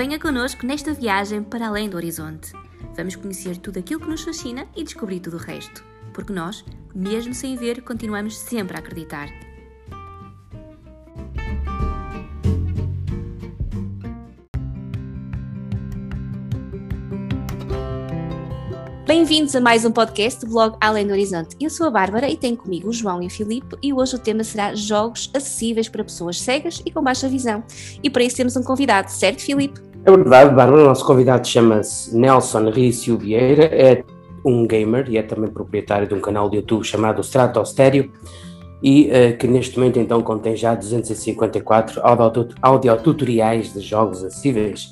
Venha connosco nesta viagem para além do horizonte. Vamos conhecer tudo aquilo que nos fascina e descobrir tudo o resto. Porque nós, mesmo sem ver, continuamos sempre a acreditar. Bem-vindos a mais um podcast do blog Além do Horizonte. Eu sou a Bárbara e tenho comigo o João e o Filipe e hoje o tema será jogos acessíveis para pessoas cegas e com baixa visão. E para isso temos um convidado, certo Filipe? É verdade, Bárbara. O nosso convidado chama-se Nelson Rício Vieira, é um gamer e é também proprietário de um canal de YouTube chamado Stratostério e uh, que neste momento então contém já 254 audiotutoriais de jogos acessíveis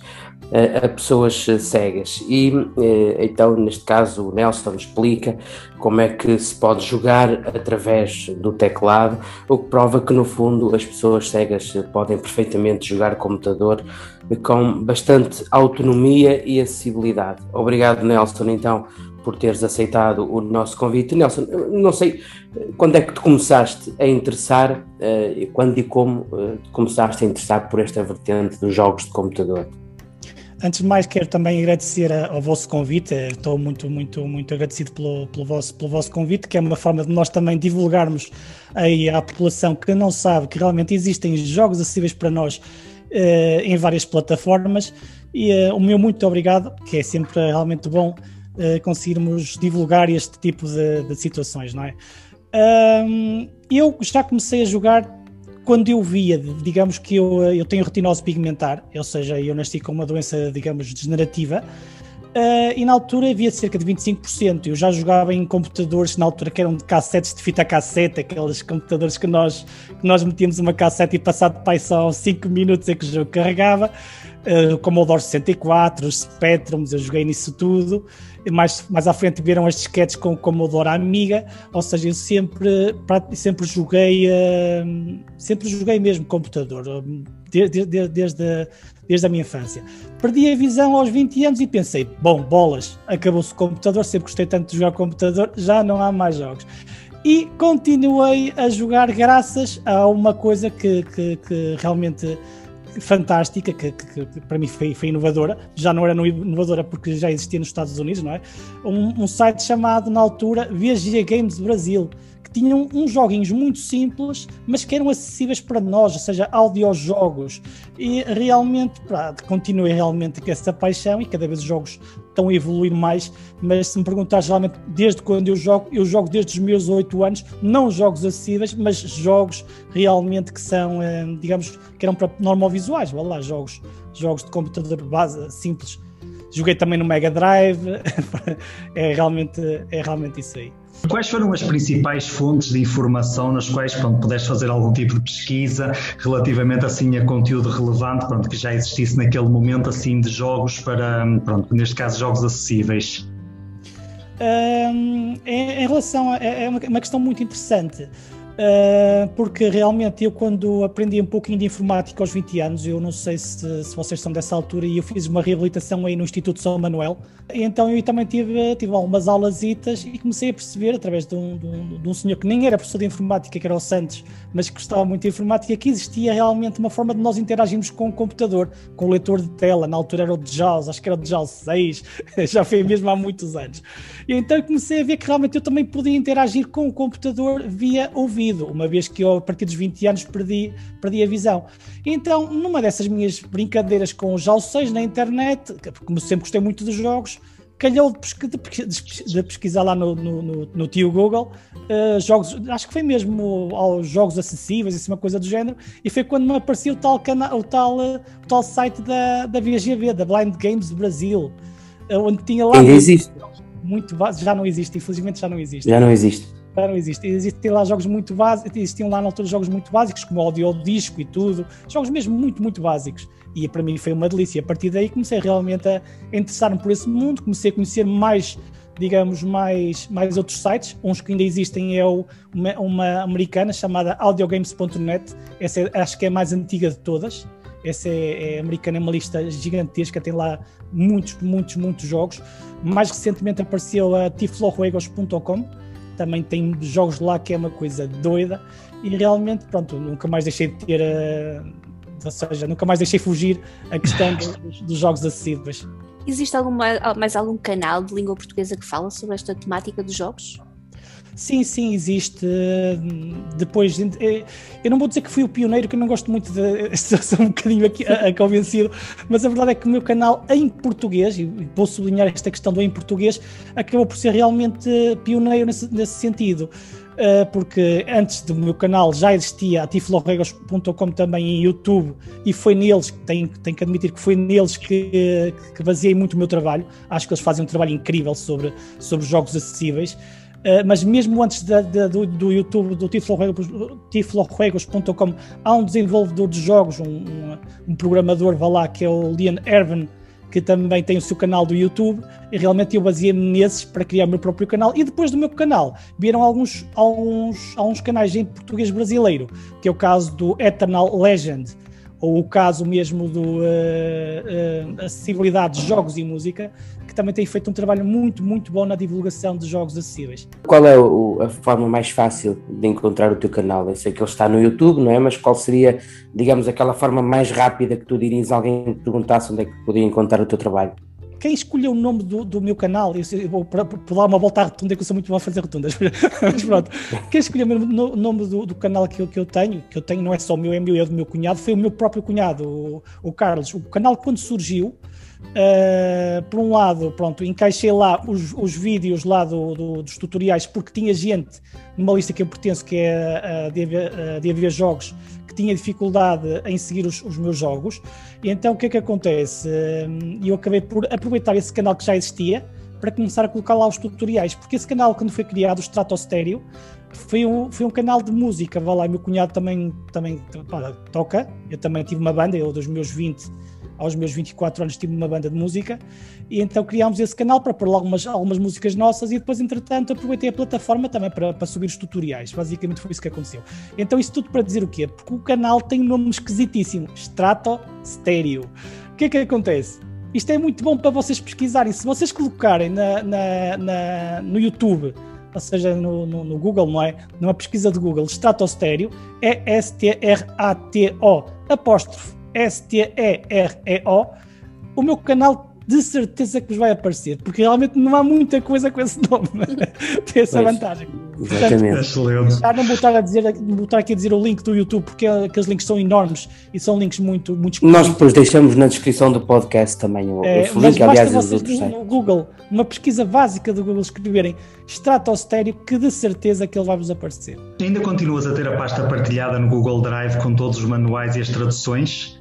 uh, a pessoas cegas. E uh, então, neste caso, o Nelson explica como é que se pode jogar através do teclado, o que prova que, no fundo, as pessoas cegas podem perfeitamente jogar computador com bastante autonomia e acessibilidade. Obrigado, Nelson, então, por teres aceitado o nosso convite. Nelson, não sei quando é que te começaste a interessar, uh, quando e como uh, começaste a interessar por esta vertente dos jogos de computador? Antes de mais, quero também agradecer ao vosso convite. Estou muito, muito, muito agradecido pelo, pelo, vosso, pelo vosso convite, que é uma forma de nós também divulgarmos aí à população que não sabe que realmente existem jogos acessíveis para nós uh, em várias plataformas. E o meu muito obrigado, que é sempre realmente bom uh, conseguirmos divulgar este tipo de, de situações, não é? Eu já comecei a jogar quando eu via, digamos que eu, eu tenho retinose pigmentar, ou seja, eu nasci com uma doença, digamos, degenerativa, uh, e na altura havia cerca de 25%. Eu já jogava em computadores na altura que eram de cassetes de fita cassete, aqueles computadores que nós, que nós metíamos uma cassete e passado pai só 5 minutos é que o jogo carregava. Uh, Commodore 64, os Spectrums, eu joguei nisso tudo mais, mais à frente viram as disquetes com o Commodore Amiga, ou seja, eu sempre, sempre joguei, hum, sempre joguei mesmo computador, desde, hum, desde, desde a minha infância. Perdi a visão aos 20 anos e pensei, bom, bolas, acabou-se o computador, sempre gostei tanto de jogar computador, já não há mais jogos. E continuei a jogar graças a uma coisa que, que, que realmente fantástica, que, que, que, para mim foi, foi inovadora, já não era inovadora porque já existia nos Estados Unidos, não é? Um, um site chamado, na altura, VG Games Brasil, que tinham uns joguinhos muito simples, mas que eram acessíveis para nós, ou seja, audiojogos. E realmente, pá, continuei realmente com essa paixão e cada vez os jogos estão a evoluir mais, mas se me perguntar geralmente desde quando eu jogo, eu jogo desde os meus 8 anos, não jogos acessíveis, mas jogos realmente que são, eh, digamos, que eram para normal visuais, lá, jogos, jogos de computador base simples. Joguei também no Mega Drive, é realmente, é realmente isso aí. Quais foram as principais fontes de informação nas quais pronto, pudeste fazer algum tipo de pesquisa relativamente assim a conteúdo relevante pronto, que já existisse naquele momento assim de jogos para, pronto, neste caso jogos acessíveis? Um, em, em, relação a, é, é uma questão muito interessante. Uh, porque realmente eu quando aprendi um pouquinho de informática aos 20 anos, eu não sei se, se vocês são dessa altura, e eu fiz uma reabilitação aí no Instituto São Manuel, então eu também tive, tive algumas aulas e comecei a perceber, através de um, de, um, de um, senhor que nem era professor de informática, que era o Santos, mas que gostava muito de informática, que existia realmente uma forma de nós interagirmos com o computador, com o leitor de tela, na altura era o JAWS, acho que era o JAWS 6, já foi mesmo há muitos anos. E então comecei a ver que realmente eu também podia interagir com o computador via ouvir uma vez que eu, a partir dos 20 anos, perdi, perdi a visão. Então, numa dessas minhas brincadeiras com os 6 na internet, como sempre gostei muito dos jogos, calhou de, pesquisar lá no, no, no, no tio Google uh, jogos, acho que foi mesmo aos jogos acessíveis, assim, uma coisa do género, e foi quando me apareceu o tal, cana, o tal, uh, o tal site da, da VGV, da Blind Games Brasil, uh, onde tinha lá. Ainda existe. Muito, já não existe, infelizmente já não existe. Já não existe não existe. Existem lá jogos muito básicos, existiam lá na altura jogos muito básicos, como audio disco e tudo, jogos mesmo muito, muito básicos. E para mim foi uma delícia. A partir daí comecei realmente a interessar-me por esse mundo, comecei a conhecer mais, digamos, mais, mais outros sites. Uns que ainda existem é uma, uma americana chamada audiogames.net, essa é, acho que é a mais antiga de todas. Essa é, é americana, é uma lista gigantesca, tem lá muitos, muitos, muitos jogos. Mais recentemente apareceu a tiflojuegos.com, também tem jogos lá que é uma coisa doida e realmente, pronto, nunca mais deixei de ter, uh, ou seja, nunca mais deixei fugir a questão dos, dos jogos acessíveis. Existe alguma, mais algum canal de língua portuguesa que fala sobre esta temática dos jogos? Sim, sim, existe. Depois, eh, eu não vou dizer que fui o pioneiro, que eu não gosto muito de. Sou um bocadinho aqui a, a convencido, mas a verdade é que o meu canal em português, e vou sublinhar esta questão do em português, acabou por ser realmente pioneiro nesse, nesse sentido. Eh, porque antes do meu canal já existia a tifloregos.com também em YouTube e foi neles, tenho, tenho que admitir que foi neles que, que baseei muito o meu trabalho. Acho que eles fazem um trabalho incrível sobre, sobre jogos acessíveis. Uh, mas mesmo antes de, de, do, do, YouTube, do tiflojuegos.com, há um desenvolvedor de jogos, um, um, um, programador, vá lá, que é o Liam Ervin, que também tem o seu canal do YouTube, e realmente eu baseei-me nesses para criar o meu próprio canal. E depois do meu canal, vieram alguns, alguns, alguns canais em português brasileiro, que é o caso do Eternal Legend, ou o caso mesmo do uh, uh, Acessibilidade de Jogos e Música, também tem feito um trabalho muito, muito bom na divulgação de jogos acessíveis. Qual é o, a forma mais fácil de encontrar o teu canal? Eu sei que ele está no YouTube, não é? Mas qual seria, digamos, aquela forma mais rápida que tu dirias a alguém que perguntasse onde é que podia encontrar o teu trabalho? quem escolheu o nome do, do meu canal, eu, eu vou para, para dar uma volta à rotunda, que eu sou muito bom a fazer rotundas, mas pronto, quem escolheu o nome do, do, canal que eu, que eu tenho, que eu tenho não é só o meu, é meu, é do meu cunhado, foi o meu próprio cunhado, o, o Carlos. O canal, quando surgiu, Uh, por um lado, pronto, encaixei lá os, os vídeos lá do, do, dos tutoriais porque tinha gente numa lista que eu pertenço que é DAV, DAV Jogos que tinha dificuldade em seguir os, os, meus jogos. E então o que é que acontece? Uh, eu acabei por aproveitar esse canal que já existia para começar a colocar lá os tutoriais, porque esse canal quando foi criado, o Stratostério, foi um, foi um canal de música, vá lá, meu cunhado também, também pá, toca, eu também tive uma banda, eu dos meus 20 aos meus 24 anos tive uma banda de música e então criámos esse canal para pôr algumas, algumas músicas nossas e depois entretanto aproveitei a plataforma também para, para subir os tutoriais, basicamente foi isso que aconteceu. Então isso tudo para dizer o quê? Porque o canal tem um nome esquisitíssimo, Strato Stereo. O que é que acontece? Isto é muito bom para vocês pesquisarem, se vocês colocarem na, na, na no YouTube ou seja, no, no, no, Google, não é? Numa pesquisa de Google, Stratostério, é S-T-R-A-T-O, apóstrofe S-T-E-R-E-O, o meu canal de certeza que vos vai aparecer, porque realmente não há muita coisa com esse nome. Tem essa pois, vantagem. Exatamente. Portanto, já não vou estar, a dizer, vou estar aqui a dizer o link do YouTube, porque aqueles links são enormes e são links muito, muito Nós depois deixamos na descrição do podcast também o, é, o link, aliás, os outros no, no Google, uma pesquisa básica do Google, escreverem estratosférico, que de certeza que ele vai vos aparecer. Ainda continuas a ter a pasta partilhada no Google Drive com todos os manuais e as traduções?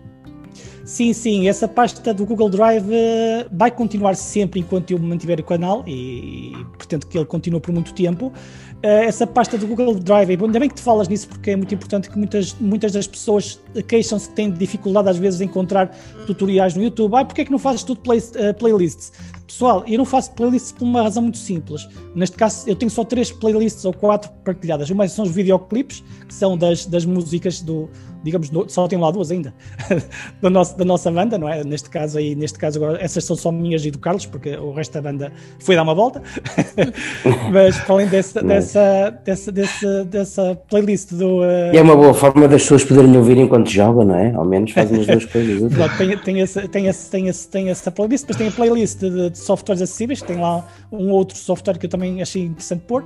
Sim, sim, essa pasta do Google Drive uh, vai continuar sempre enquanto eu mantiver o canal e, e pretendo que ele continue por muito tempo. Uh, essa pasta do Google Drive, ainda bem que te falas nisso porque é muito importante que muitas, muitas das pessoas queixam-se que têm dificuldade às vezes em encontrar tutoriais no YouTube. Ah, porque é que não fazes tudo play, uh, playlists? Pessoal, eu não faço playlists por uma razão muito simples. Neste caso, eu tenho só três playlists ou quatro partilhadas. Uma são os videoclipes, que são das, das músicas do, digamos, só tem lá duas ainda, da, nossa, da nossa banda, não é? Neste caso aí, neste caso agora, essas são só minhas e do Carlos, porque o resto da banda foi dar uma volta. Mas para além dessa, dessa, dessa, dessa, dessa playlist do. Uh... E é uma boa forma das pessoas poderem ouvir enquanto jogam, não é? Ao menos fazem as duas coisas. tem, tem, essa, tem, essa, tem, essa, tem essa playlist, depois tem a playlist de, de softwares acessíveis, tem lá um outro software que eu também achei interessante pôr.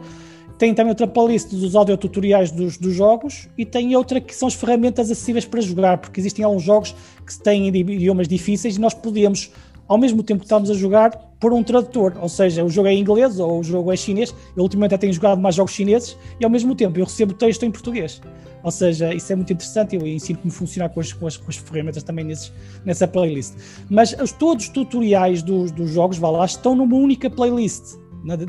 Tem também outra playlist dos audiotutoriais dos, dos jogos e tem outra que são as ferramentas acessíveis para jogar, porque existem alguns jogos que têm idiomas difíceis e nós podemos, ao mesmo tempo que estamos a jogar, pôr um tradutor, ou seja, o jogo é em inglês ou o jogo é chinês. Eu ultimamente até tenho jogado mais jogos chineses e ao mesmo tempo eu recebo texto em português. Ou seja, isso é muito interessante. Eu ensino como funcionar com as, com as, com as ferramentas também nesses, nessa playlist. Mas os, todos os tutoriais dos, dos jogos, vá lá, estão numa única playlist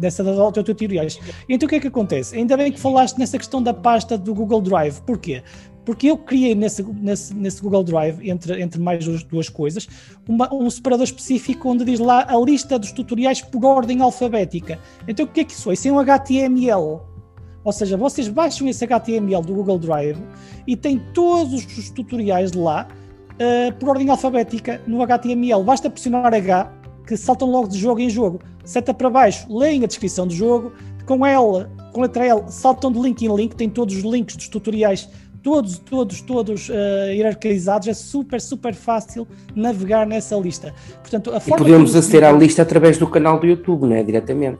dessa das autotutoriais. Então o que é que acontece? Ainda bem que falaste nessa questão da pasta do Google Drive. Porquê? Porque eu criei nesse, nesse, nesse Google Drive, entre, entre mais duas coisas, uma, um separador específico onde diz lá a lista dos tutoriais por ordem alfabética. Então o que é que isso é? Isso é um HTML. Ou seja, vocês baixam esse HTML do Google Drive e tem todos os tutoriais lá uh, por ordem alfabética no HTML. Basta pressionar H que saltam logo de jogo em jogo. Seta para baixo, leem a descrição do jogo, com L, com letra L, saltam de link em link, tem todos os links dos tutoriais todos, todos, todos uh, hierarquizados, é super, super fácil navegar nessa lista. Portanto, a e podemos aceder à lista através do canal do YouTube, não é? Diretamente.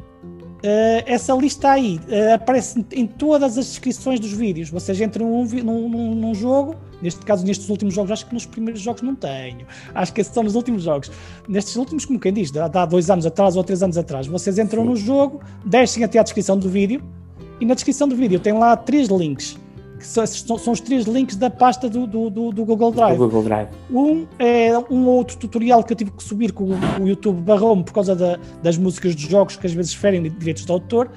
Uh, essa lista aí uh, aparece em todas as descrições dos vídeos. Vocês entram num, num, num, jogo, neste caso, nestes últimos jogos, acho que nos primeiros jogos não tenho. Acho que esses são nos últimos jogos. Nestes últimos, como quem diz, há dois anos atrás ou três anos atrás, vocês entram Sim. no jogo, descem até à descrição do vídeo, e na descrição do vídeo tem lá três links que são, são, os três links da pasta do, do, do, do Google Drive. Google Drive. Um é um outro tutorial que eu tive que subir com o, o YouTube barrou por causa da, das músicas dos jogos que às vezes ferem direitos de autor.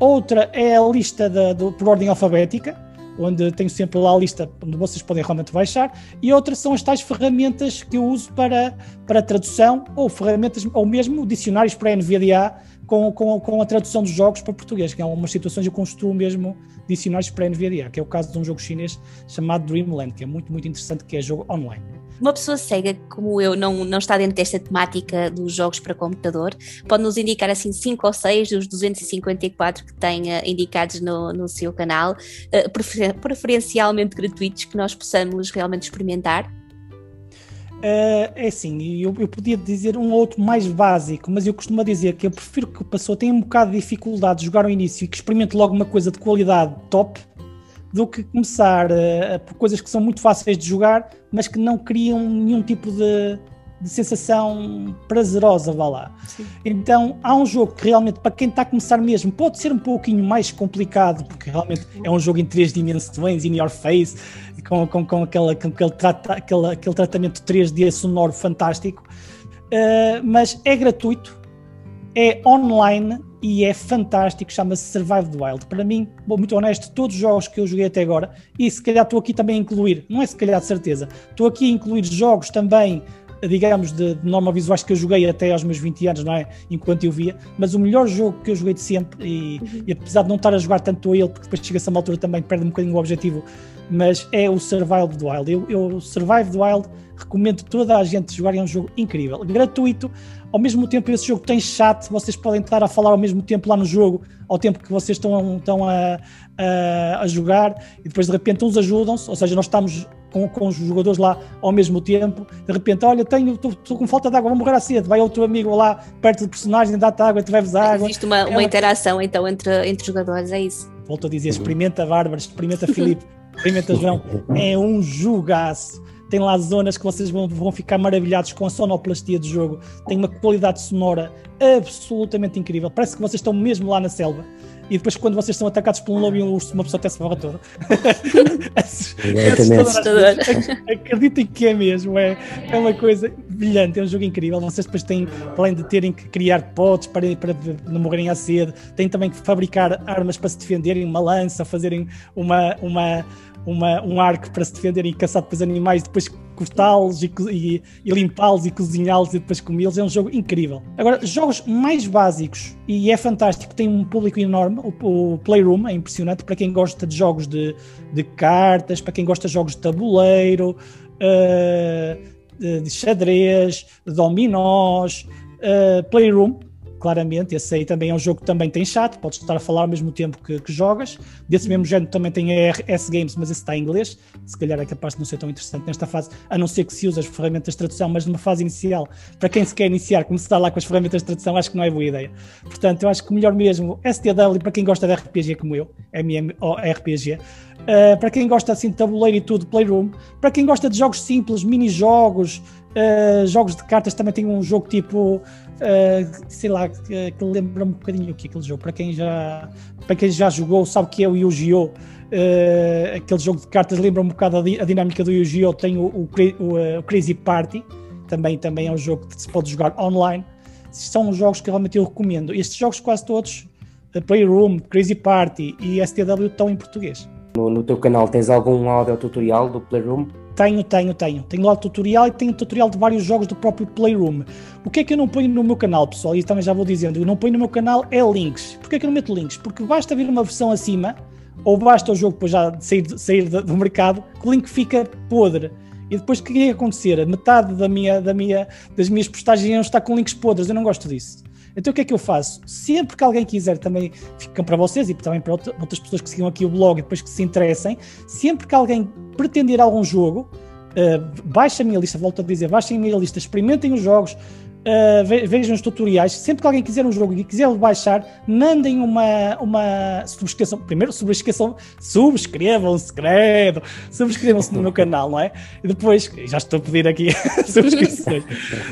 Outra é a lista da, do, por ordem alfabética, onde tenho sempre lá a lista onde vocês podem realmente baixar, e outras são as tais ferramentas que eu uso para, para tradução, ou ferramentas, ou mesmo dicionários para NVDA, com, com, com a tradução dos jogos para português, que em algumas situações eu construo mesmo dicionários para NVDA, que é o caso de um jogo chinês chamado Dreamland, que é muito, muito interessante, que é jogo online. Uma pessoa cega como eu não, não está dentro desta temática dos jogos para computador, pode nos indicar assim 5 ou 6 dos 254 que tenha indicados no, no seu canal, uh, prefer, preferencialmente gratuitos, que nós possamos realmente experimentar? Uh, é assim, eu, eu podia dizer um outro mais básico, mas eu costumo dizer que eu prefiro que a pessoa tenha um bocado de dificuldade de jogar ao início e que experimente logo uma coisa de qualidade top do que começar uh, por coisas que são muito fáceis de jogar, mas que não criam nenhum tipo de, de sensação prazerosa, vá lá. Sim. Então, há um jogo que realmente, para quem está a começar mesmo, pode ser um pouquinho mais complicado, porque realmente é um jogo em três dimensões, in your face, com, com, com, aquela, com aquele, trata, aquele, aquele tratamento 3D sonoro fantástico, uh, mas é gratuito, é online e é fantástico, chama-se Survive the Wild. Para mim, vou muito honesto, todos os jogos que eu joguei até agora, e se calhar estou aqui também a incluir, não é se calhar de certeza, estou aqui a incluir jogos também digamos, de, de norma visuais que eu joguei até aos meus 20 anos, não é? Enquanto eu via, mas o melhor jogo que eu joguei de sempre, e, uhum. e apesar de não estar a jogar tanto a ele, porque depois chega-se a uma altura também perde um bocadinho o objetivo, mas é o Survive the Wild. Eu, eu Survive the Wild recomendo toda a gente jogar, é um jogo incrível, gratuito. Ao mesmo tempo, esse jogo tem chat, vocês podem estar a falar ao mesmo tempo lá no jogo, ao tempo que vocês estão, estão a, a, a jogar, e depois de repente uns ajudam-se, ou seja, nós estamos com, com os jogadores lá ao mesmo tempo, de repente, olha, tenho, estou com falta de água, vou morrer a cedo, vai outro amigo lá perto do personagem, dá-te água, tu bebes água. Existe uma, uma interação então entre, entre jogadores, é isso? Volto a dizer, experimenta Bárbara, experimenta Filipe, experimenta João, é um jogaço. Tem lá zonas que vocês vão, vão ficar maravilhados com a sonoplastia do jogo, tem uma qualidade sonora absolutamente incrível, parece que vocês estão mesmo lá na selva e depois quando vocês são atacados por um lobo e um urso, uma pessoa até se borra toda. é Acreditem que é mesmo, é, é uma coisa brilhante, é um jogo incrível. Vocês depois têm, além de terem que criar potes para, para não morrerem à sede, têm também que fabricar armas para se defenderem, uma lança, fazerem uma, uma, uma, um arco para se defenderem e caçar depois animais, depois cortá-los e, e, e limpá-los e cozinhá-los e depois comê-los. É um jogo incrível. Agora, jogos mais básicos, e é fantástico, tem um público enorme. O, o Playroom é impressionante para quem gosta de jogos de, de cartas, para quem gosta de jogos de tabuleiro, uh, de, xadrez, de dominós. Uh, Playroom claramente. Esse aí também é um jogo que também tem chat, podes estar a falar ao mesmo tempo que, que jogas. Desse mesmo género também tem RS Games, mas esse está em inglês. Se calhar é capaz de não ser tão interessante nesta fase, a não ser que se use as ferramentas de tradução, mas numa fase inicial, para quem se quer iniciar, começar lá com as ferramentas de tradução, acho que não é boa ideia. Portanto, eu acho que melhor mesmo, STW, para quem gosta de RPG como eu, MMORPG, Uh, para quem gosta assim de tabuleiro e tudo, Playroom. Para quem gosta de jogos simples, mini-jogos, uh, jogos de cartas, também tem um jogo tipo uh, sei lá, que, que lembra um bocadinho o que aquele jogo. Para quem já, para quem já jogou, sabe que é o Yu-Gi-Oh! Uh, aquele jogo de cartas lembra um bocado a, a dinâmica do Yu-Gi-Oh! Tem o, o, o, eh, o, Crazy Party, também, também é um jogo que se pode jogar online. São jogos que realmente eu recomendo. Estes jogos quase todos, Playroom, Crazy Party e STW, estão em português. No, no teu canal tens algum áudio tutorial do Playroom? Tenho, tenho, tenho. Tenho lá o tutorial e tenho tutorial de vários jogos do próprio Playroom. O que é que eu não ponho no meu canal, pessoal? E também já vou dizendo, eu não ponho no meu canal é links. Porquê é que eu não meto links? Porque basta vir uma versão acima, ou basta o jogo depois já sair, sair do mercado, que o link fica podre. E depois o que é que acontecer? Metade da minha, da minha, das minhas postagens iam estar com links podres. Eu não gosto disso. Então o que é que eu faço? Sempre que alguém quiser, também ficam para vocês e também para outras pessoas que sigam aqui o blog e depois que se interessem, sempre que alguém pretender algum jogo, uh, baixa a minha lista, volto a dizer, baixem a minha lista, experimentem os jogos, Uh, vejam os tutoriais. Sempre que alguém quiser um jogo e quiser baixar, mandem uma, uma subscrição. Primeiro, subscrição, subscrevam-se, credo, subscrevam-se no meu canal, não é? E depois, já estou a pedir aqui subscrições,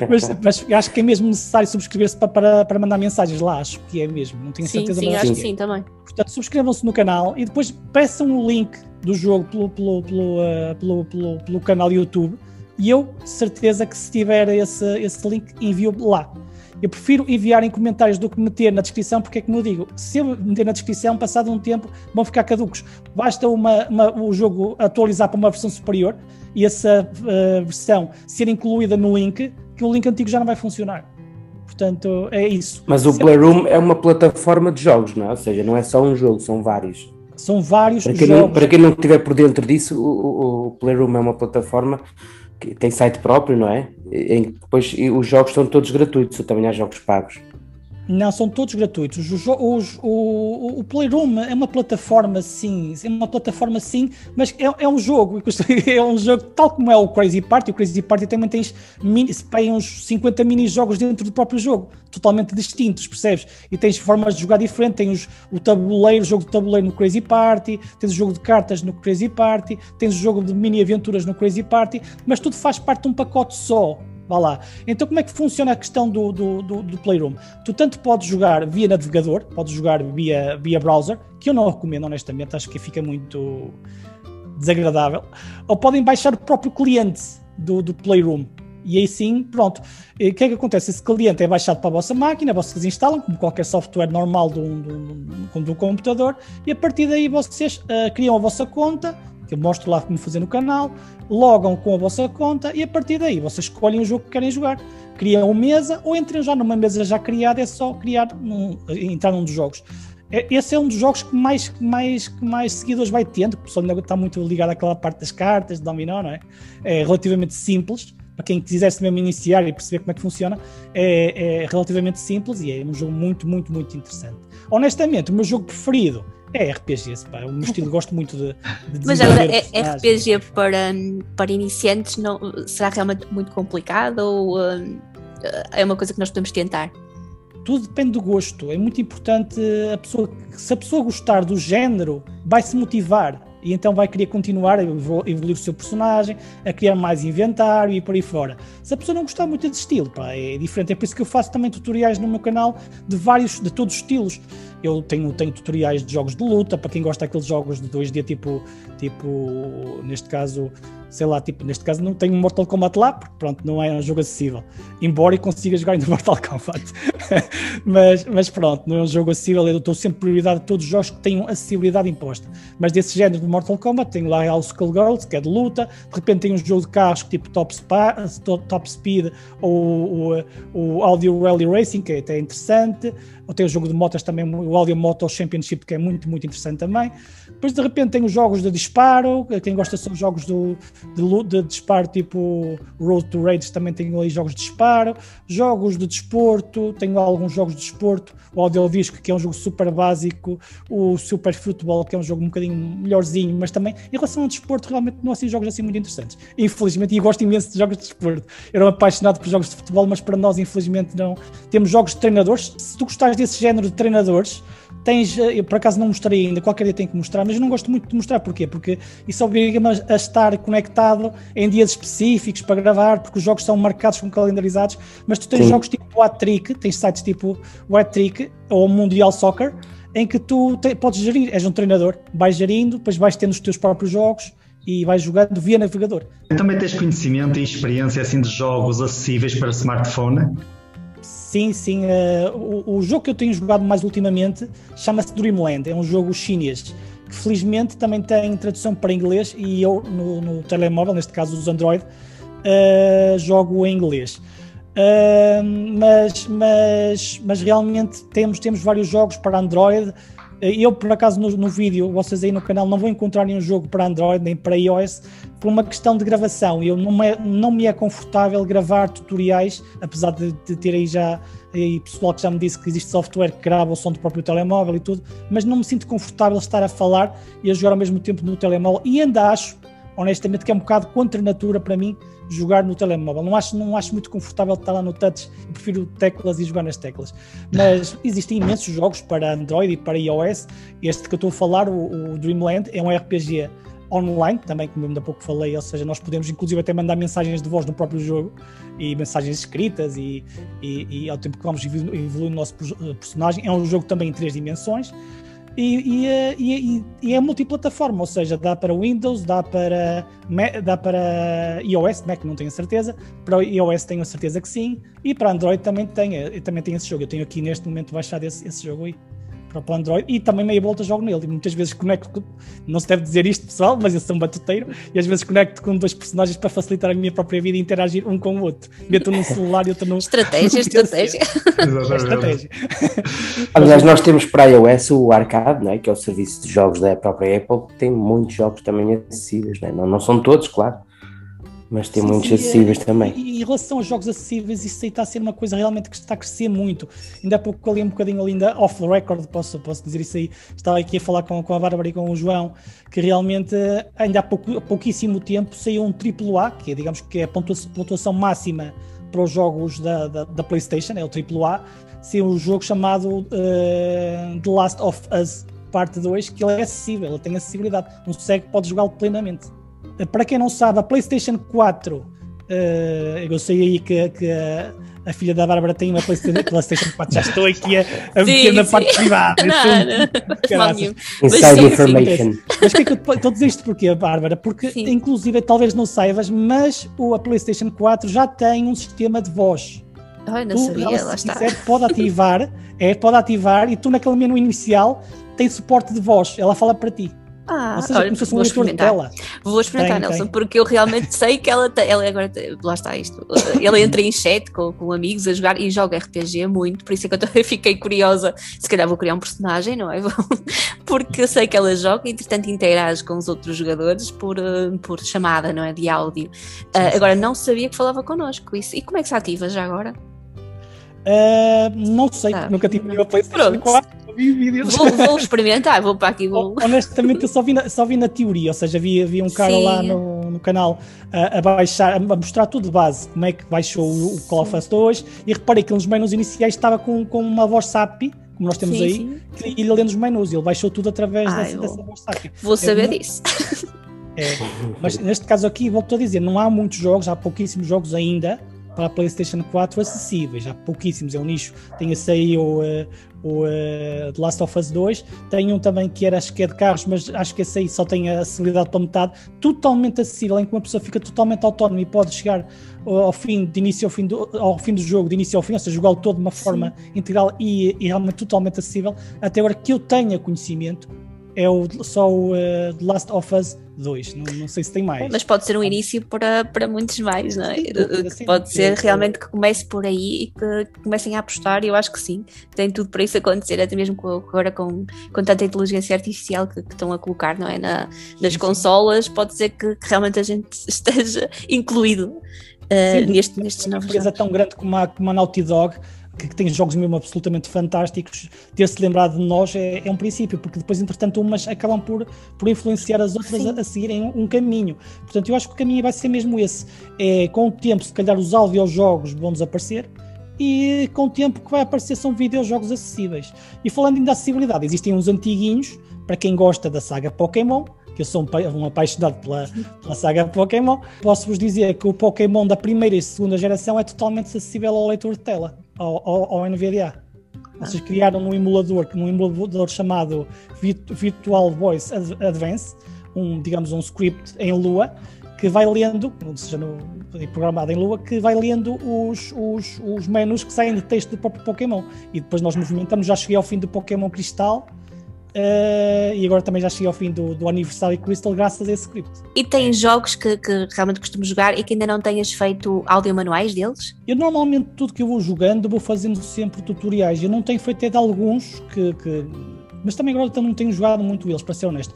mas, mas, acho que é mesmo necessário subscrever-se para, para, para, mandar mensagens lá. Acho que é mesmo, não tenho sim, certeza. Sim, acho que sim também. Portanto, subscrevam-se no canal e depois peçam o link do jogo pelo, pelo, pelo, uh, pelo, pelo, pelo canal YouTube e eu, certeza que se tiver esse, esse link, envio lá. Eu prefiro enviar em comentários do que meter na descrição, porque é como eu digo, se eu meter na descrição, passado um tempo, vão ficar caducos. Basta uma, uma, o jogo atualizar para uma versão superior e essa uh, versão ser incluída no link, que o link antigo já não vai funcionar. Portanto, é isso. Mas o Playroom é uma plataforma de jogos, não é? Ou seja, não é só um jogo, são vários. São vários para jogos. Não, para quem não estiver por dentro disso, o, o Playroom é uma plataforma que tem site próprio, não é? Depois os jogos são todos gratuitos, também há jogos pagos. Não, são todos gratuitos. Os, os, o, o Playroom é uma plataforma sim, é uma plataforma sim, mas é, é um jogo, é um jogo tal como é o Crazy Party. O Crazy Party também tens mini, uns 50 mini-jogos dentro do próprio jogo, totalmente distintos, percebes? E tens formas de jogar diferente, tens o tabuleiro, o jogo de tabuleiro no Crazy Party, tens o jogo de cartas no Crazy Party, tens o jogo de mini-aventuras no Crazy Party, mas tudo faz parte de um pacote só vá lá. Então, como é que funciona a questão do, do, do, do, Playroom? Tu tanto podes jogar via navegador, podes jogar via, via browser, que eu não recomendo, honestamente, acho que fica muito desagradável, ou podem baixar o próprio cliente do, do Playroom. E aí sim, pronto. O que é que acontece? Esse cliente é baixado para a vossa máquina, vocês instalam, como qualquer software normal do, do, do computador, e a partir daí vocês uh, criam a vossa conta, eu mostro lá como fazer no canal, logam com a vossa conta e a partir daí vocês escolhem o jogo que querem jogar. Criam uma mesa ou entrem já numa mesa já criada, é só criar, entrar num dos jogos. É, esse é um dos jogos que mais, mais, que mais seguidores vai tendo, o pessoal está muito ligado àquela parte das cartas, de dominó, não é? É relativamente simples, para quem quisesse mesmo iniciar e perceber como é que funciona, é, é relativamente simples e é um jogo muito, muito, muito interessante. Honestamente, o meu jogo preferido é RPGs, pá, é um estilo gosto muito de, de Mas agora, é RPG para, para iniciantes não, será realmente muito complicado ou uh, é uma coisa que nós podemos tentar? Tudo depende do gosto. É muito importante a pessoa, se a pessoa gostar do género, vai se motivar e então vai querer continuar a evoluir o seu personagem, a criar mais inventário e por aí fora. Se a pessoa não gostar muito desse estilo, pá, é diferente. É por isso que eu faço também tutoriais no meu canal de vários, de todos os estilos. Eu tenho, tenho tutoriais de jogos de luta, para quem gosta daqueles jogos de 2D, tipo, tipo, neste caso, sei lá, tipo, neste caso não tenho Mortal Kombat lá, porque pronto, não é um jogo acessível. Embora eu consiga jogar ainda Mortal Kombat. mas, mas pronto, não é um jogo acessível, eu dou sempre prioridade a todos os jogos que tenham acessibilidade imposta. Mas desse género de Mortal Kombat, tenho lá o Skullgirls, que é de luta, de repente tem um jogo de carros tipo Top, Spa, Top Speed ou o Audio Rally Racing, que é até interessante, ou tem o jogo de motas também, o Audio Moto Championship, que é muito, muito interessante também. Depois de repente tem os jogos de disparo, quem gosta são jogos do, de, de disparo tipo Road to Raids, também tenho ali jogos de disparo, jogos de desporto, tenho alguns jogos de desporto, o Audiodisco, que é um jogo super básico, o Super Football, que é um jogo um bocadinho melhorzinho, mas também em relação ao desporto, realmente não há assim jogos assim muito interessantes. Infelizmente, e gosto imenso de jogos de desporto. Eu era um apaixonado por jogos de futebol, mas para nós, infelizmente, não. Temos jogos de treinadores. Se tu gostares desse género de treinadores, tens, eh, eu por acaso não mostrei ainda, qualquer dia tenho que mostrar, mas eu não gosto muito de mostrar, porquê? Porque isso obriga-me a estar conectado em dias específicos para gravar, porque os jogos são marcados com calendarizados, mas tu tens Sim. jogos tipo o Hat-Trick, tens sites tipo o Hat-Trick ou Mundial Soccer, em que tu te, podes gerir, és um treinador, vais gerindo, depois vais tendo os teus próprios jogos, e vais jogando via navegador. Também tens conhecimento e experiência assim de jogos acessíveis para smartphone? Sim, sim. Uh, o, o, jogo que eu tenho jogado mais ultimamente chama-se Dreamland. É um jogo chinês que felizmente também tem tradução para inglês e eu no, no telemóvel, neste caso os Android, uh, jogo em inglês. Uh, mas, mas, mas realmente temos, temos vários jogos para Android Eu, por acaso, no, no, vídeo, vocês aí no canal não vão encontrar nenhum jogo para Android nem para iOS por uma questão de gravação. Eu não me, não me é confortável gravar tutoriais, apesar de, de ter aí já aí pessoal que já me disse que existe software que grava o som do próprio telemóvel e tudo, mas não me sinto confortável estar a falar e a jogar ao mesmo tempo no telemóvel e ainda acho, honestamente, que é um bocado contra natura para mim jogar no telemóvel. Não acho, não acho muito confortável estar lá no touch, prefiro teclas e jogar nas teclas. Mas existem imensos jogos para Android e para iOS. Este que eu estou a falar, o, o Dreamland, é um RPG online, também, como ainda há pouco falei, ou seja, nós podemos inclusive até mandar mensagens de voz no próprio jogo e mensagens escritas e, e, e ao tempo que vamos evoluir o nosso personagem. É um jogo também em três dimensões. E, e, e, e, é multiplataforma, ou seja, dá para Windows, dá para, dá para iOS, Mac não tenho certeza, para iOS tenho a certeza que sim, e para Android também tem, também tem esse jogo. Eu tenho aqui neste momento baixado esse, esse jogo aí para o Android e também meia volta jogo nele. E muitas vezes conecto, não se deve dizer isto pessoal, mas eu sou um batuteiro e às vezes conecto com dois personagens para facilitar a minha própria vida e interagir um com o outro. Meto num celular e outro no. Estratégia, estratégia. estratégia. Aliás, nós temos para iOS o Arcade, né, que é o serviço de jogos da própria Apple, que tem muitos jogos também acessíveis. Né? Não, não são todos, claro mas tem sim, muitos sim, acessíveis é, também. E, em relação aos jogos acessíveis, isso aí está a ser uma coisa realmente que está a crescer muito. Ainda há pouco ali um bocadinho ali, ainda off the record, posso, posso dizer isso aí. Estava aqui a falar com, com a Bárbara e com o João, que realmente ainda há, pouco, há pouquíssimo tempo saiu um AAA, que é, digamos que é a pontuação, pontuação máxima para os jogos da, da, da, PlayStation, é o AAA, saiu um jogo chamado uh, The Last of Us Parte 2, que ele é acessível, ele tem acessibilidade. Um cego pode jogá-lo plenamente. Para quem não sabe, a PlayStation 4, uh, eh, eu sei aí que, que a, a, filha da Bárbara tem uma PlayStation, PlayStation 4, já estou aqui a, a meter na parte privada. Inside information. Mas que é que eu estou a dizer isto porquê, Bárbara? Porque, sim. inclusive, talvez não saibas, mas o, a PlayStation 4 já tem um sistema de voz. Ai, não tu, sabia, lá está. Quiser, pode ativar, é, pode ativar e tu naquele menu inicial tem suporte de voz, ela fala para ti. Ah, seja, olha, vou experimentar. Vou experimentar, tem, Nelson, tem. porque eu realmente sei que ela, ela agora, lá está isto, ela entra em chat com, com amigos a jogar e joga RPG muito, por isso é que eu também fiquei curiosa. Se calhar vou criar um personagem, não é? porque eu sei que ela joga e, entretanto, interage com os outros jogadores por, eh, por chamada, não é? De áudio. Uh, agora, não sabia que falava connosco. Isso. E como é que se ativa já agora? Uh, não sei, ah, nunca tive nenhuma PlayStation 4 vi vídeos. Vou, vou, experimentar, vou para aqui. Vou... Honestamente, eu só vi, na, só vi na teoria, ou seja, vi, vi um cara Sim. lá no, no canal a, a, baixar, a mostrar tudo de base, como é que baixou o, o Call of Duty 2, e reparei que nos menus iniciais estava com, com uma voz SAP, como nós temos sim, aí, sim. que ele lê nos menus, ele baixou tudo através ah, dessa, dessa voz SAP. Vou saber é, disso. É, mas neste caso aqui, volto a dizer, não há muitos jogos, há pouquíssimos jogos ainda para a PlayStation 4 acessíveis, há pouquíssimos, é um nicho. Tem esse aí o, eh, o uh, The Last of Us 2. Tem um também que era, acho que é de carros, mas acho que esse aí só tem a acessibilidade para metade. Totalmente acessível, em que uma pessoa fica totalmente autónoma e pode chegar ao fim, de início ao fim do, ao fim do jogo, de início ao fim, ou seja, jogá-lo todo de uma forma Sim. integral e, e realmente totalmente acessível. Até agora que eu tenha conhecimento, é o, só o uh, The Last of Us 2, não, não, sei se tem mais. Mas pode ser um início para, para muitos mais, não é? Sim, pode ser realmente que comece por aí e que comecem a apostar, e eu acho que sim, tem tudo para isso acontecer, até mesmo agora com, com tanta inteligência artificial que, que estão a colocar não é? Na, nas sim, consolas, sim. pode ser que, que, realmente a gente esteja incluído uh, neste, nestes novos. Uma empresa tão grande como a, como a Naughty Dog que, que tem jogos mesmo absolutamente fantásticos, ter-se lembrado de nós é, é, um princípio, porque depois, entretanto, umas acabam por, por influenciar as outras a, a, seguirem um, um, caminho. Portanto, eu acho que o caminho vai ser mesmo esse. É, com o tempo, se calhar, os audiojogos vão desaparecer e com o tempo que vai aparecer são videojogos acessíveis. E falando ainda de acessibilidade, existem uns antiguinhos, para quem gosta da saga Pokémon, que eu sou um, apaixonado pela, pela saga Pokémon, posso-vos dizer que o Pokémon da primeira e segunda geração é totalmente acessível ao leitor de tela ao, ao, ao NVDA. Vocês criaram um emulador, um emulador chamado Virtual Voice Advance, um, digamos, um script em Lua, que vai lendo, ou seja, no, programado em Lua, que vai lendo os, os, os menus que saem de texto do próprio Pokémon. E depois nós movimentamos, já cheguei ao fim do Pokémon Cristal, Uh, e agora também já cheguei ao fim do, do aniversário Crystal graças a esse script. E tem jogos que, que, realmente costumo jogar e que ainda não tenhas feito áudio manuais deles? Eu normalmente tudo que eu vou jogando vou fazendo sempre tutoriais. Eu não tenho feito até de alguns que, que mas também agora não tenho jogado muito eles, para ser honesto.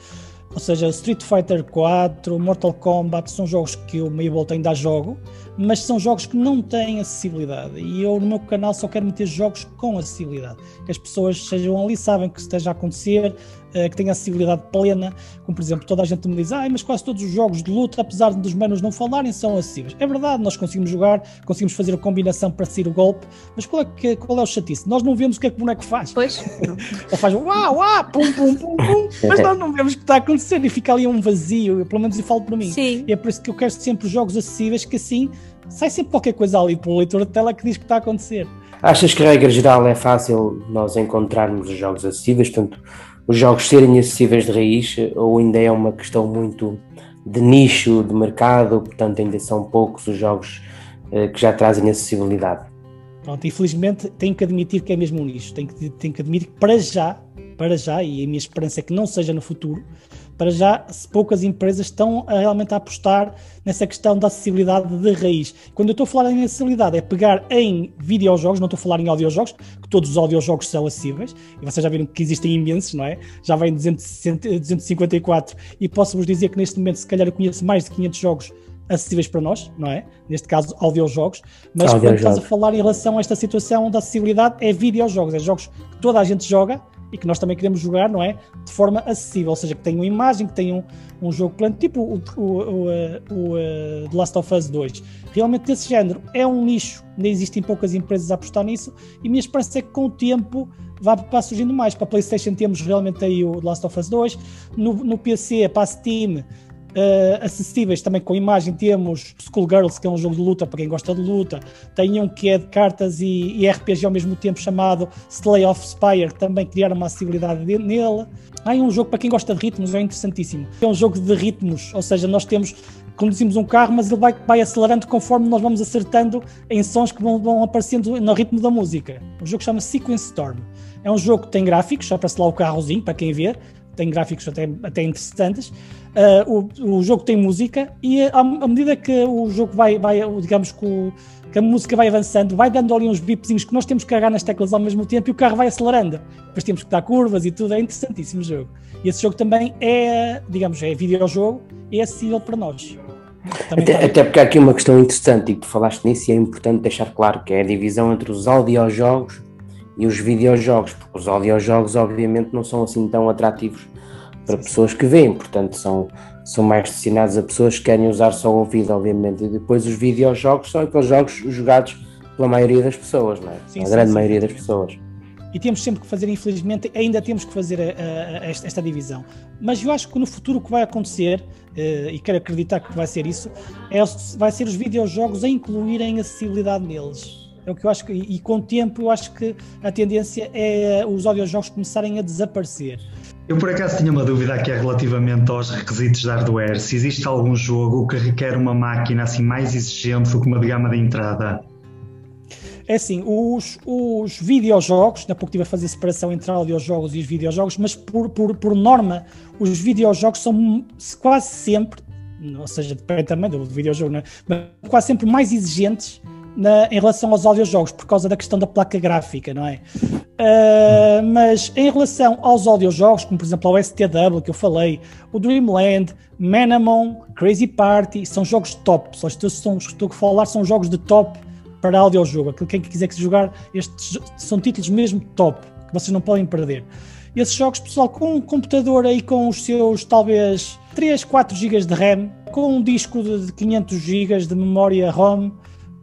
Ou seja, Street Fighter 4, Mortal Kombat são jogos que eu meio volta ainda jogo, mas são jogos que não têm acessibilidade. E eu no meu canal só quero meter jogos com acessibilidade. Que as pessoas sejam ali, sabem que esteja a acontecer, que tenha acessibilidade plena, como por exemplo, toda a gente me diz, ah, mas quase todos os jogos de luta, apesar dos menus não falarem, são acessíveis. É verdade, nós conseguimos jogar, conseguimos fazer a combinação para sair o golpe, mas qual é, que, qual é o chatice? Nós não vemos o que é que o boneco faz. Pois. Ele faz uau, uau, pum, pum, pum, pum, mas nós não vemos o que está a acontecer e fica ali um vazio, pelo menos eu falo por mim. Sim. E é por isso que eu quero sempre jogos acessíveis, que assim sai sempre qualquer coisa ali pelo leitor de tela que diz que está a acontecer. Achas que, regra geral, é fácil nós encontrarmos os jogos acessíveis, portanto, os jogos serem acessíveis de raiz, ou ainda é uma questão muito de nicho, de mercado, portanto, ainda são poucos os jogos uh, que já trazem acessibilidade? Pronto, infelizmente tenho que admitir que é mesmo um nicho, tenho que, tenho que admitir que para já, para já, e a minha esperança é que não seja no futuro, para já poucas empresas estão a, realmente a apostar nessa questão da acessibilidade de raiz. Quando eu estou a falar em acessibilidade, é pegar em videojogos, não estou a falar em audiojogos, que todos os audiojogos são acessíveis, e vocês já viram que existem imensos, não é? Já vem 254, e posso-vos dizer que neste momento, se calhar, eu conheço mais de 500 jogos acessíveis para nós, não é? Neste caso, audiojogos. Mas quando estás a falar em relação a esta situação da acessibilidade, é videojogos, é jogos que toda a gente joga e que nós também queremos jogar, não é? De forma acessível, ou seja, que tenham imagem, que tenham um, um jogo plano, tipo o, o, o, o uh, The Last of Us 2. Realmente desse género é um nicho, ainda existem poucas empresas a apostar nisso, e minha esperança é que com o tempo vá, vá surgindo mais. Para a PlayStation temos realmente aí o The Last of Us 2, no, no PC, para a Steam, uh, acessíveis também com imagem. Temos Schoolgirls, que é um jogo de luta para quem gosta de luta. Tem um que é de cartas e, e RPG ao mesmo tempo chamado Slay of Spire, que também criaram uma acessibilidade de, nele. Há um jogo para quem gosta de ritmos, é interessantíssimo. É um jogo de ritmos, ou seja, nós temos conduzimos um carro, mas ele vai, vai acelerando conforme nós vamos acertando em sons que vão, vão aparecendo no ritmo da música. O jogo chama Sequence Storm. É um jogo que tem gráficos, só para lá o carrozinho, para quem vê, tem gráficos até, até interessantes. Uh, o, o jogo tem música e à, à, medida que o jogo vai, vai digamos que, o, que, a música vai avançando, vai dando ali uns bipzinhos que nós temos que carregar nas teclas ao mesmo tempo e o carro vai acelerando. Depois temos que dar curvas e tudo, é interessantíssimo o jogo. E esse jogo também é, digamos, é videojogo e é acessível para nós. Até, até, porque há aqui uma questão interessante e tu falaste nisso e é importante deixar claro que é a divisão entre os audiojogos e os videojogos, porque os audiojogos obviamente não são assim tão atrativos para pessoas que veem, portanto são, são mais destinados a pessoas que querem usar só o ouvido, obviamente, e depois os videojogos são aqueles jogos jogados pela maioria das pessoas, não é? Sim, a sim, grande sim. maioria das pessoas. E temos sempre que fazer, infelizmente, ainda temos que fazer a, a, esta, esta, divisão. Mas eu acho que no futuro o que vai acontecer, uh, e quero acreditar que vai ser isso, é, vai ser os videojogos a incluírem acessibilidade neles. É o que eu acho que, e, e com o tempo eu acho que a tendência é os audiojogos começarem a desaparecer. Eu por acaso tinha uma dúvida aqui relativamente aos requisitos de hardware. Se existe algum jogo que requer uma máquina assim mais exigente do que uma de gama de entrada? É assim, os, os videojogos, na pouco estive a fazer separação entre audiojogos e os videojogos, mas por, por, por norma, os videojogos são quase sempre, ou seja, depende também do videojogo, né? mas quase sempre mais exigentes na, em relação aos audiojogos, por causa da questão da placa gráfica, não é? Uh, mas em relação aos audiojogos, como por exemplo o STW que eu falei, o Dreamland, Manamon, Crazy Party, são jogos top. Só estou, estou, estou a falar, são jogos de top para audiojogo. Aquilo quem quiser jogar, estes são títulos mesmo top, que vocês não podem perder. Esses jogos, pessoal, com um computador aí com os seus talvez 3, 4 GB de RAM, com um disco de 500 GB de memória ROM,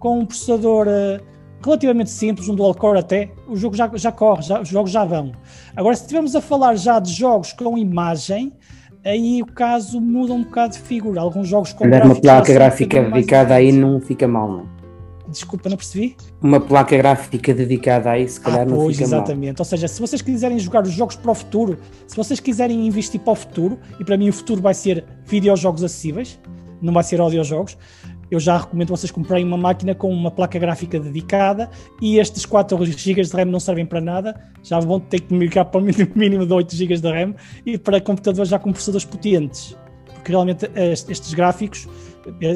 com um processador uh, relativamente simples, um dual core até, o jogo já, já corre, já, os jogos já vão. Agora, se estivermos a falar já de jogos com imagem, aí o caso muda um bocado de figura. Alguns jogos com. Olhar uma placa gráfica dedicada aí não fica mal, não? Desculpa, não percebi? Uma placa gráfica dedicada a isso, se calhar ah, não pois, fica exatamente. Mal. Ou seja, se vocês quiserem jogar os jogos para o futuro, se vocês quiserem investir para o futuro, e para mim o futuro vai ser videojogos acessíveis, não vai ser audiojogos, eu já recomendo vocês comprarem uma máquina com uma placa gráfica dedicada e estes 4 GB de RAM não servem para nada, já vão ter que migrar para o mínimo de 8 GB de RAM e para computadores já com processadores potentes, porque realmente estes gráficos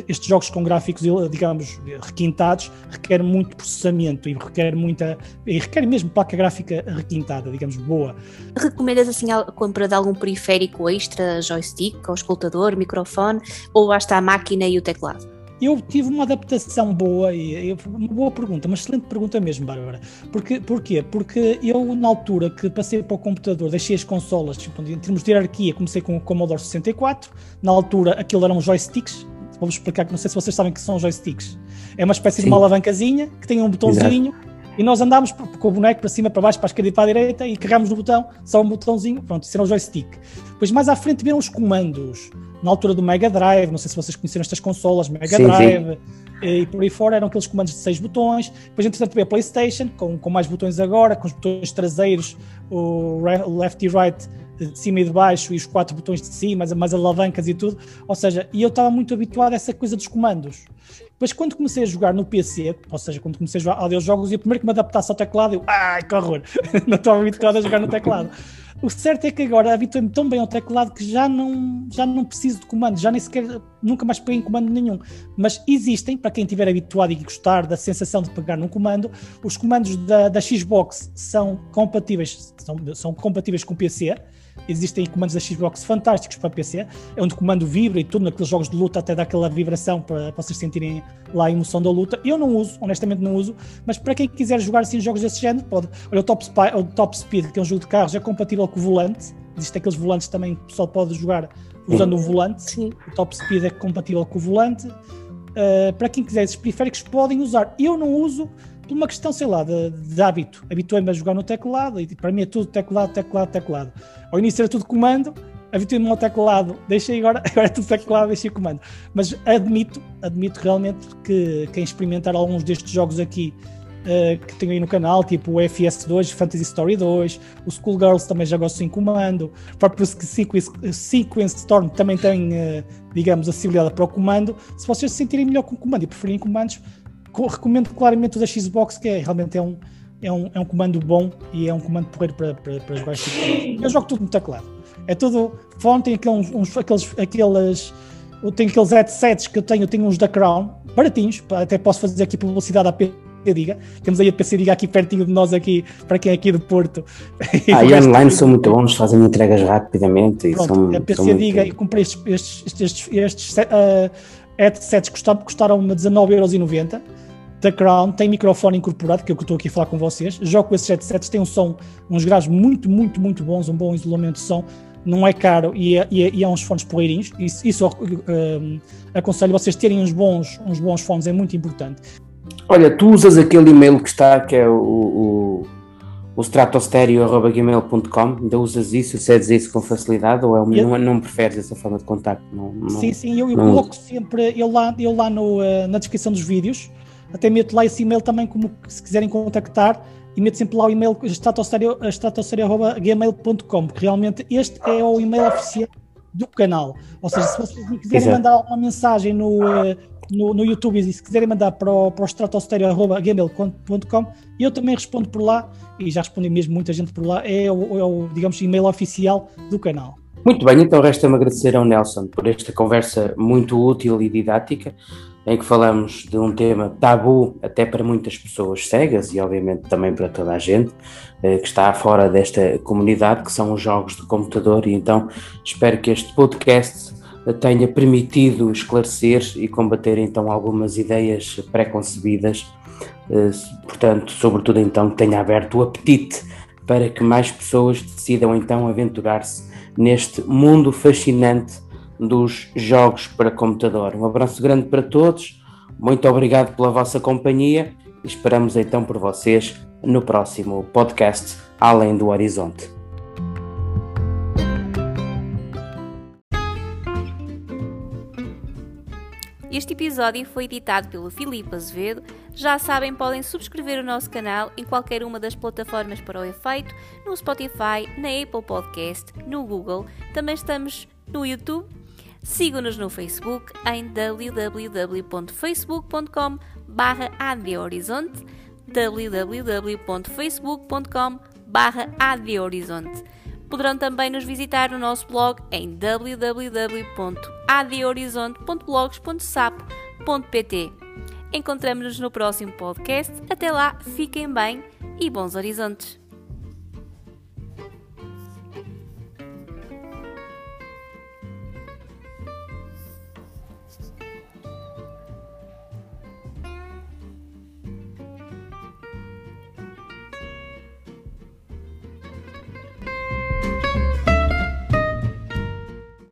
estes jogos com gráficos, digamos, requintados, requer muito processamento e requer muita, e requer mesmo placa gráfica requintada, digamos, boa. Recomendas assim a compra de algum periférico extra, joystick, ou escutador, microfone, ou basta a máquina e o teclado? Eu tive uma adaptação boa, e uma boa pergunta, uma excelente pergunta mesmo, Bárbara. Porque, porquê? Porque eu, na altura que passei para o computador, deixei as consolas, tipo, em termos de hierarquia, comecei com o Commodore 64, na altura aquilo eram joysticks, vou-vos explicar, que não sei se vocês sabem que são joysticks. É uma espécie Sim. de uma alavancazinha que tem um botãozinho Exato. e nós andámos com o boneco para cima, para baixo, para a esquerda e para a direita e carregamos no botão, só um botãozinho, pronto, isso era o joystick. Depois mais à frente vieram os comandos na altura do Mega Drive, não sei se vocês conheceram estas consolas, Mega sim, Drive sim. e por aí fora, eram aqueles comandos de seis botões. Depois, entretanto, veio a PlayStation, com, com mais botões agora, com os botões traseiros, o left e right de cima e de baixo e os quatro botões de cima, mais alavancas e tudo. Ou seja, e eu estava muito habituado a essa coisa dos comandos. Depois, quando comecei a jogar no PC, ou seja, quando comecei a jogar audiojogos, e primeiro que me adaptasse ao teclado, eu, ai, que horror, não estava habituado a jogar no teclado. O certo é que agora habituei-me tão bem ao teclado que já não, já não preciso de comando, já nem sequer, nunca mais peguei em comando nenhum. Mas existem, para quem estiver habituado e gostar da sensação de pegar num comando, os comandos da, da Xbox são compatíveis, são, são compatíveis com o PC Existem comandos da Xbox fantásticos para PC, é onde o comando vibra e tudo, naqueles jogos de luta até dá aquela vibração para, para vocês sentirem lá a emoção da luta. Eu não uso, honestamente não uso, mas para quem quiser jogar assim jogos desse género, pode. Olha, o Top, Spy, o Top Speed, que é um jogo de carros, é compatível com o volante. Existem aqueles volantes também que o pessoal pode jogar usando um volante. Sim. O Top Speed é compatível com o volante. Uh, para quem quiser esses periféricos, podem usar. Eu não uso por uma questão, sei lá, de, de hábito. Habituei-me a jogar no teclado e para mim é tudo teclado, teclado, teclado. Ao início era tudo comando, habituei-me ao teclado, deixei agora, agora é tudo teclado, deixei comando. Mas admito, admito realmente que quem experimentar alguns destes jogos aqui uh, que tenho aí no canal, tipo o FS2, Fantasy Story 2, o Schoolgirls também já gosto em comando, o próprio Sequence, Sequence Storm também tem, uh, digamos, acessibilidade para o comando. Se vocês se sentirem melhor com comando e preferirem comandos, recomendo claramente o da Xbox, que é, realmente é um, é, um, é um comando bom e é um comando porreiro para, para, para jogar tipo. Eu jogo tudo no teclado. É tudo. Fone tem aqueles, uns, aqueles, aqueles eu tenho aqueles headsets que eu tenho, eu tenho uns da Crown, baratinhos, até posso fazer aqui publicidade à PC Diga. Temos aí a PC Diga aqui pertinho de nós, aqui, para quem é aqui do Porto. Ah, e online são muito bons, fazem entregas rapidamente. Pronto, e são, a PC Diga, muito... e comprei estes, estes, estes, estes uh, headsets custaram, custaram 19,90€ da Crown, tem microfone incorporado, que é o que eu estou aqui a falar com vocês. Jogo com esses headsets, tem um som, uns graus muito, muito, muito bons, um bom isolamento de som. Não é caro e é, e é, e é uns fones porreirinhos. Isso, isso um, aconselho vocês terem uns bons, uns bons fones, é muito importante. Olha, tu usas aquele e-mail que está, que é o, o, o stratostereo.gmail.com, ainda usas isso, cedes isso com facilidade ou é um, não, não preferes essa forma de contacto? Não, não, sim, sim, eu, eu coloco sempre eu lá, eu lá no, uh, na descrição dos vídeos até meto lá esse e-mail também, como se quiserem contactar, e meto sempre lá o e-mail estratosfera.gmail.com, porque realmente este é o e-mail oficial do canal. Ou seja, se vocês me quiserem Exato. mandar uma mensagem no, eh, no, no, YouTube e se quiserem mandar para o, para o eu também respondo por lá, e já respondi mesmo muita gente por lá, é o, é o digamos, e-mail oficial do canal. Muito bem, então resta-me agradecer ao Nelson por esta conversa muito útil e didática em que falamos de um tema tabu até para muitas pessoas cegas e obviamente também para toda a gente eh, que está fora desta comunidade, que são os jogos de computador, e então espero que este podcast tenha permitido esclarecer e combater então algumas ideias preconcebidas, eh, portanto, sobretudo então que tenha aberto o apetite para que mais pessoas decidam então aventurar-se neste mundo fascinante dos jogos para computador. Um abraço grande para todos, muito obrigado pela vossa companhia e esperamos então por vocês no próximo podcast Além do Horizonte. Este episódio foi editado pelo Filipe Azevedo. Já sabem, podem subscrever o nosso canal em qualquer uma das plataformas para o efeito, no Spotify, na Apple Podcast, no Google. Também estamos no YouTube Sigam-nos no Facebook em www.facebook.com barra www.facebook.com barra Poderão também nos visitar no nosso blog em www.adhorizonte.blogs.sap.pt. Encontramos-nos no próximo podcast. Até lá, fiquem bem e bons horizontes!